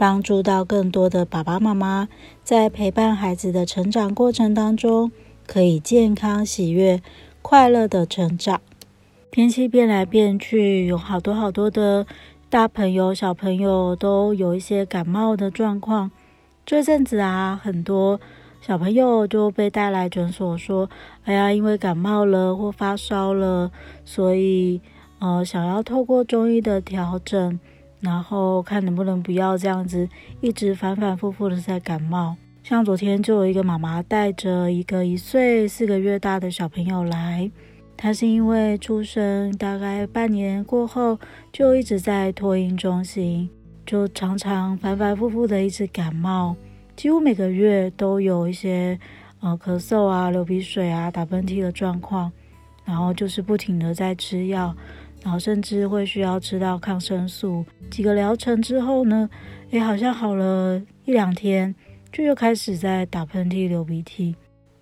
帮助到更多的爸爸妈妈，在陪伴孩子的成长过程当中，可以健康、喜悦、快乐的成长。天气变来变去，有好多好多的大朋友、小朋友都有一些感冒的状况。这阵子啊，很多小朋友就被带来诊所说：“哎呀，因为感冒了或发烧了，所以。”呃，想要透过中医的调整，然后看能不能不要这样子一直反反复复的在感冒。像昨天就有一个妈妈带着一个一岁四个月大的小朋友来，他是因为出生大概半年过后就一直在托婴中心，就常常反反复复的一直感冒，几乎每个月都有一些呃咳嗽啊、流鼻水啊、打喷嚏的状况，然后就是不停的在吃药。然后甚至会需要吃到抗生素，几个疗程之后呢，也，好像好了一两天，就又开始在打喷嚏、流鼻涕，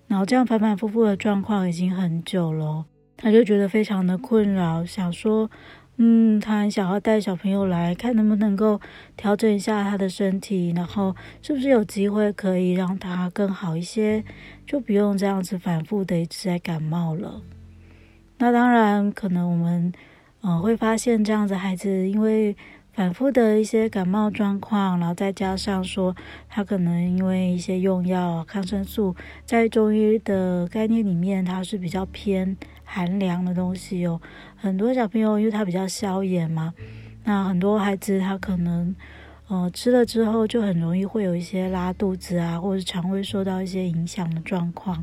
然后这样反反复复的状况已经很久了，他就觉得非常的困扰，想说，嗯，他很想要带小朋友来看能不能够调整一下他的身体，然后是不是有机会可以让他更好一些，就不用这样子反复的一直在感冒了。那当然，可能我们。嗯、呃，会发现这样子孩子因为反复的一些感冒状况，然后再加上说他可能因为一些用药抗生素，在中医的概念里面，它是比较偏寒凉的东西哦。很多小朋友因为他比较消炎嘛，那很多孩子他可能呃吃了之后就很容易会有一些拉肚子啊，或者肠胃受到一些影响的状况。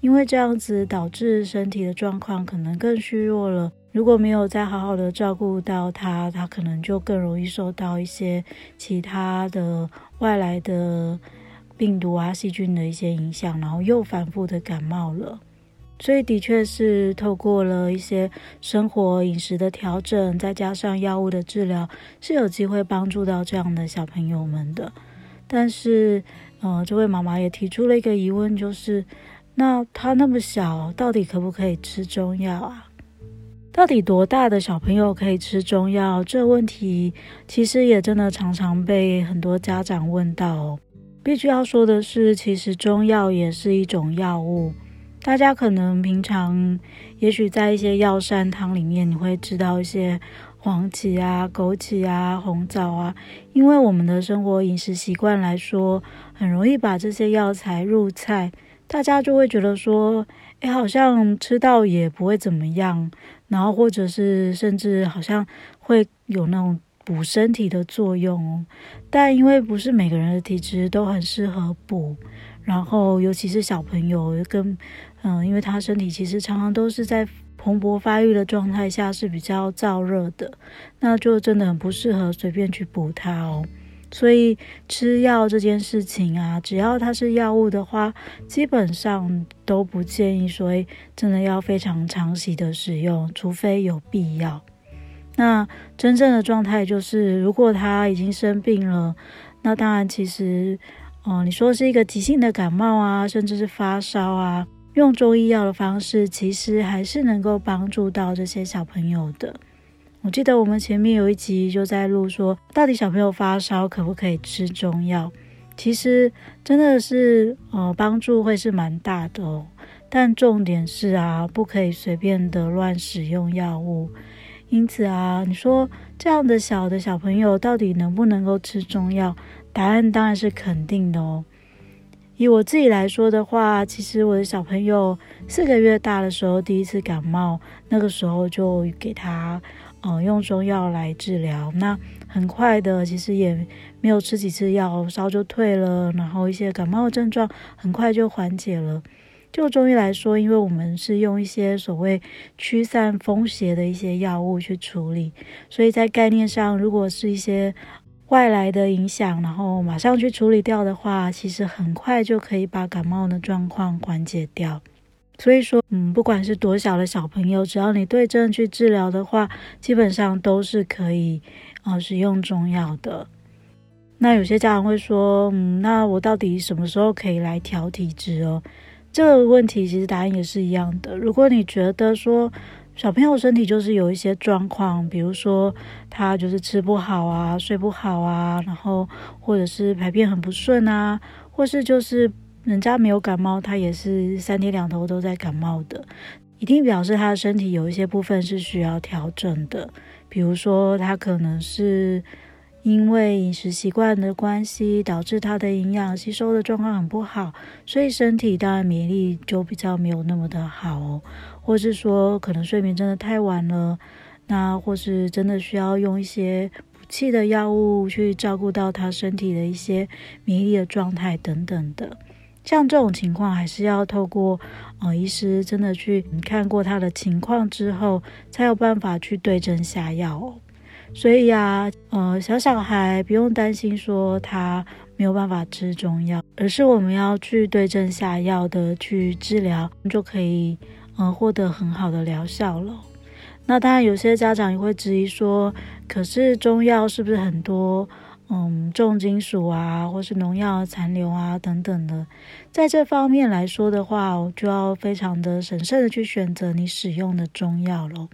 因为这样子导致身体的状况可能更虚弱了。如果没有再好好的照顾到他，他可能就更容易受到一些其他的外来的病毒啊、细菌的一些影响，然后又反复的感冒了。所以的确是透过了一些生活饮食的调整，再加上药物的治疗，是有机会帮助到这样的小朋友们的。但是，呃，这位妈妈也提出了一个疑问，就是那他那么小，到底可不可以吃中药啊？到底多大的小朋友可以吃中药？这问题其实也真的常常被很多家长问到哦。必须要说的是，其实中药也是一种药物。大家可能平常也许在一些药膳汤里面，你会知道一些黄芪啊、枸杞啊、红枣啊。因为我们的生活饮食习惯来说，很容易把这些药材入菜，大家就会觉得说，哎，好像吃到也不会怎么样。然后，或者是甚至好像会有那种补身体的作用，但因为不是每个人的体质都很适合补，然后尤其是小朋友跟嗯，因为他身体其实常常都是在蓬勃发育的状态下是比较燥热的，那就真的很不适合随便去补它哦。所以吃药这件事情啊，只要它是药物的话，基本上都不建议说真的要非常长期的使用，除非有必要。那真正的状态就是，如果他已经生病了，那当然其实，哦、你说是一个急性的感冒啊，甚至是发烧啊，用中医药的方式，其实还是能够帮助到这些小朋友的。我记得我们前面有一集就在录说，到底小朋友发烧可不可以吃中药？其实真的是呃帮助会是蛮大的哦，但重点是啊，不可以随便的乱使用药物。因此啊，你说这样的小的小朋友到底能不能够吃中药？答案当然是肯定的哦。以我自己来说的话，其实我的小朋友四个月大的时候第一次感冒，那个时候就给他。哦，用中药来治疗，那很快的，其实也没有吃几次药，烧就退了，然后一些感冒症状很快就缓解了。就中医来说，因为我们是用一些所谓驱散风邪的一些药物去处理，所以在概念上，如果是一些外来的影响，然后马上去处理掉的话，其实很快就可以把感冒的状况缓解掉。所以说，嗯，不管是多小的小朋友，只要你对症去治疗的话，基本上都是可以呃使用中药的。那有些家长会说，嗯，那我到底什么时候可以来调体质哦？这个问题其实答案也是一样的。如果你觉得说，小朋友身体就是有一些状况，比如说他就是吃不好啊，睡不好啊，然后或者是排便很不顺啊，或是就是人家没有感冒，他也是三天两头都在感冒的，一定表示他的身体有一些部分是需要调整的。比如说他可能是因为饮食习惯的关系，导致他的营养吸收的状况很不好，所以身体当然免疫力就比较没有那么的好。或是说，可能睡眠真的太晚了，那或是真的需要用一些补气的药物去照顾到他身体的一些免疫力的状态等等的。像这种情况，还是要透过呃医师真的去看过他的情况之后，才有办法去对症下药哦。所以呀，呃，小小孩不用担心说他没有办法吃中药，而是我们要去对症下药的去治疗，就可以。嗯，获得很好的疗效了。那当然，有些家长也会质疑说，可是中药是不是很多嗯重金属啊，或是农药残留啊等等的？在这方面来说的话，就要非常的审慎的去选择你使用的中药喽。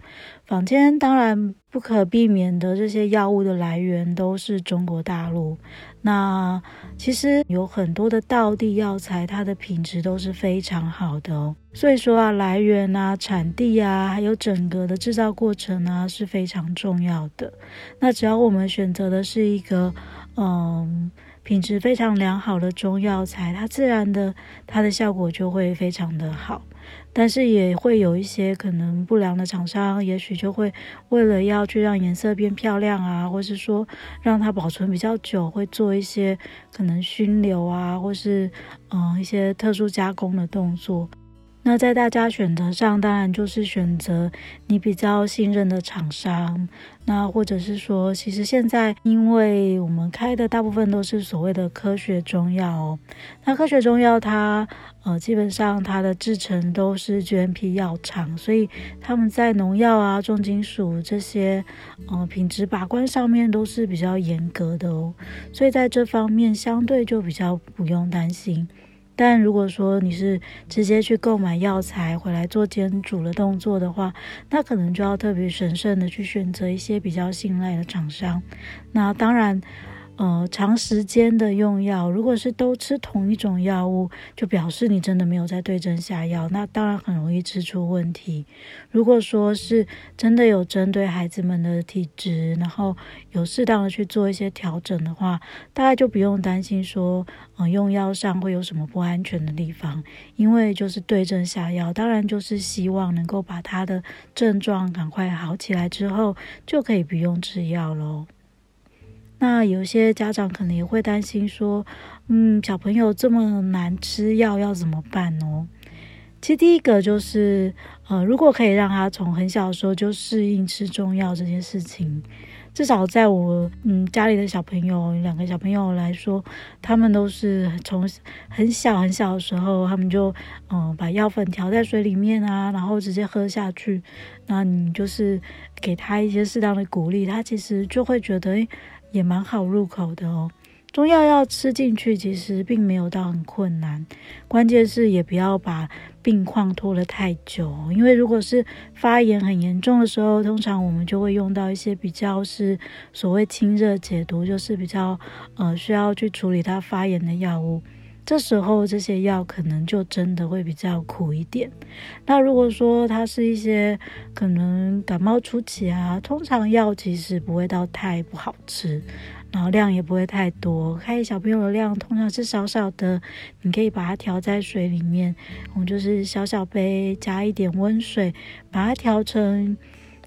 坊间当然不可避免的这些药物的来源都是中国大陆。那其实有很多的道地药材，它的品质都是非常好的哦。所以说啊，来源啊、产地啊，还有整个的制造过程啊，是非常重要的。那只要我们选择的是一个嗯品质非常良好的中药材，它自然的它的效果就会非常的好。但是也会有一些可能不良的厂商，也许就会为了要去让颜色变漂亮啊，或是说让它保存比较久，会做一些可能熏硫啊，或是嗯一些特殊加工的动作。那在大家选择上，当然就是选择你比较信任的厂商。那或者是说，其实现在因为我们开的大部分都是所谓的科学中药哦。那科学中药它呃基本上它的制程都是 GMP 药厂，所以他们在农药啊、重金属这些呃品质把关上面都是比较严格的哦。所以在这方面相对就比较不用担心。但如果说你是直接去购买药材回来做煎煮的动作的话，那可能就要特别审慎的去选择一些比较信赖的厂商。那当然。呃，长时间的用药，如果是都吃同一种药物，就表示你真的没有在对症下药，那当然很容易吃出问题。如果说是真的有针对孩子们的体质，然后有适当的去做一些调整的话，大概就不用担心说，呃，用药上会有什么不安全的地方，因为就是对症下药，当然就是希望能够把他的症状赶快好起来之后，就可以不用吃药喽。那有些家长可能也会担心说，嗯，小朋友这么难吃药要怎么办呢？其实第一个就是，呃，如果可以让他从很小的时候就适应吃中药这件事情，至少在我嗯家里的小朋友两个小朋友来说，他们都是从很小很小的时候，他们就嗯、把药粉调在水里面啊，然后直接喝下去。那你就是给他一些适当的鼓励，他其实就会觉得，诶也蛮好入口的哦。中药要吃进去，其实并没有到很困难，关键是也不要把病况拖得太久。因为如果是发炎很严重的时候，通常我们就会用到一些比较是所谓清热解毒，就是比较呃需要去处理它发炎的药物。这时候这些药可能就真的会比较苦一点。那如果说它是一些可能感冒初期啊，通常药其实不会到太不好吃，然后量也不会太多。开小朋友的量通常是少少的，你可以把它调在水里面，我们就是小小杯加一点温水，把它调成。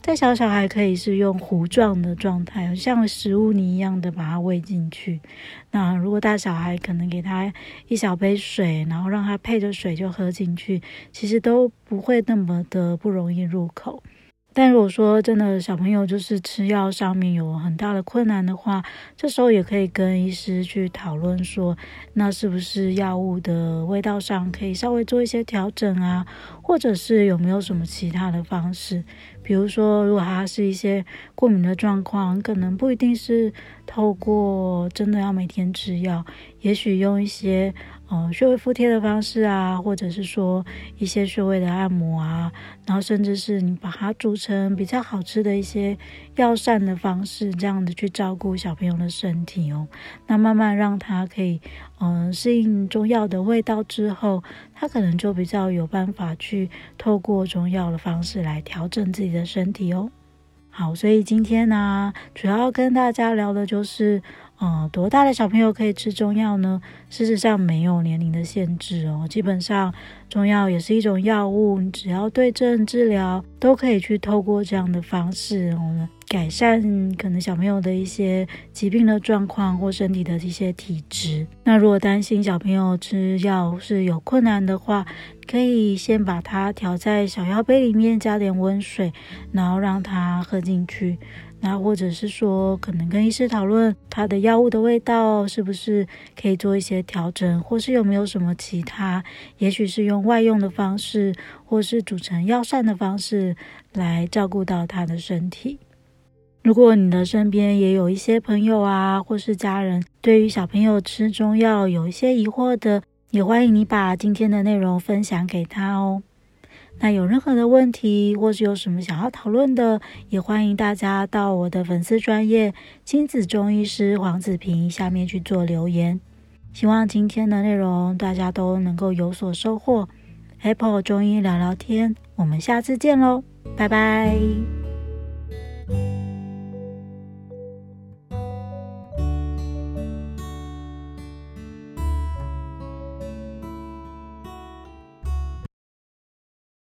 在小小孩可以是用糊状的状态，像食物泥一样的把它喂进去。那如果大小孩可能给他一小杯水，然后让他配着水就喝进去，其实都不会那么的不容易入口。但如果说真的小朋友就是吃药上面有很大的困难的话，这时候也可以跟医师去讨论说，那是不是药物的味道上可以稍微做一些调整啊，或者是有没有什么其他的方式？比如说，如果他是一些过敏的状况，可能不一定是透过真的要每天吃药，也许用一些。呃，穴位敷贴的方式啊，或者是说一些穴位的按摩啊，然后甚至是你把它煮成比较好吃的一些药膳的方式，这样子去照顾小朋友的身体哦。那慢慢让他可以嗯、呃、适应中药的味道之后，他可能就比较有办法去透过中药的方式来调整自己的身体哦。好，所以今天呢、主要跟大家聊的就是。嗯，多大的小朋友可以吃中药呢？事实上没有年龄的限制哦。基本上，中药也是一种药物，你只要对症治疗，都可以去透过这样的方式，我们改善可能小朋友的一些疾病的状况或身体的一些体质。那如果担心小朋友吃药是有困难的话，可以先把它调在小药杯里面，加点温水，然后让它喝进去。那或者是说，可能跟医师讨论他的药物的味道是不是可以做一些调整，或是有没有什么其他，也许是用外用的方式，或是组成药膳的方式来照顾到他的身体。如果你的身边也有一些朋友啊，或是家人，对于小朋友吃中药有一些疑惑的，也欢迎你把今天的内容分享给他哦。那有任何的问题，或是有什么想要讨论的，也欢迎大家到我的粉丝专业亲子中医师黄子平下面去做留言。希望今天的内容大家都能够有所收获。Apple 中医聊聊天，我们下次见喽，拜拜。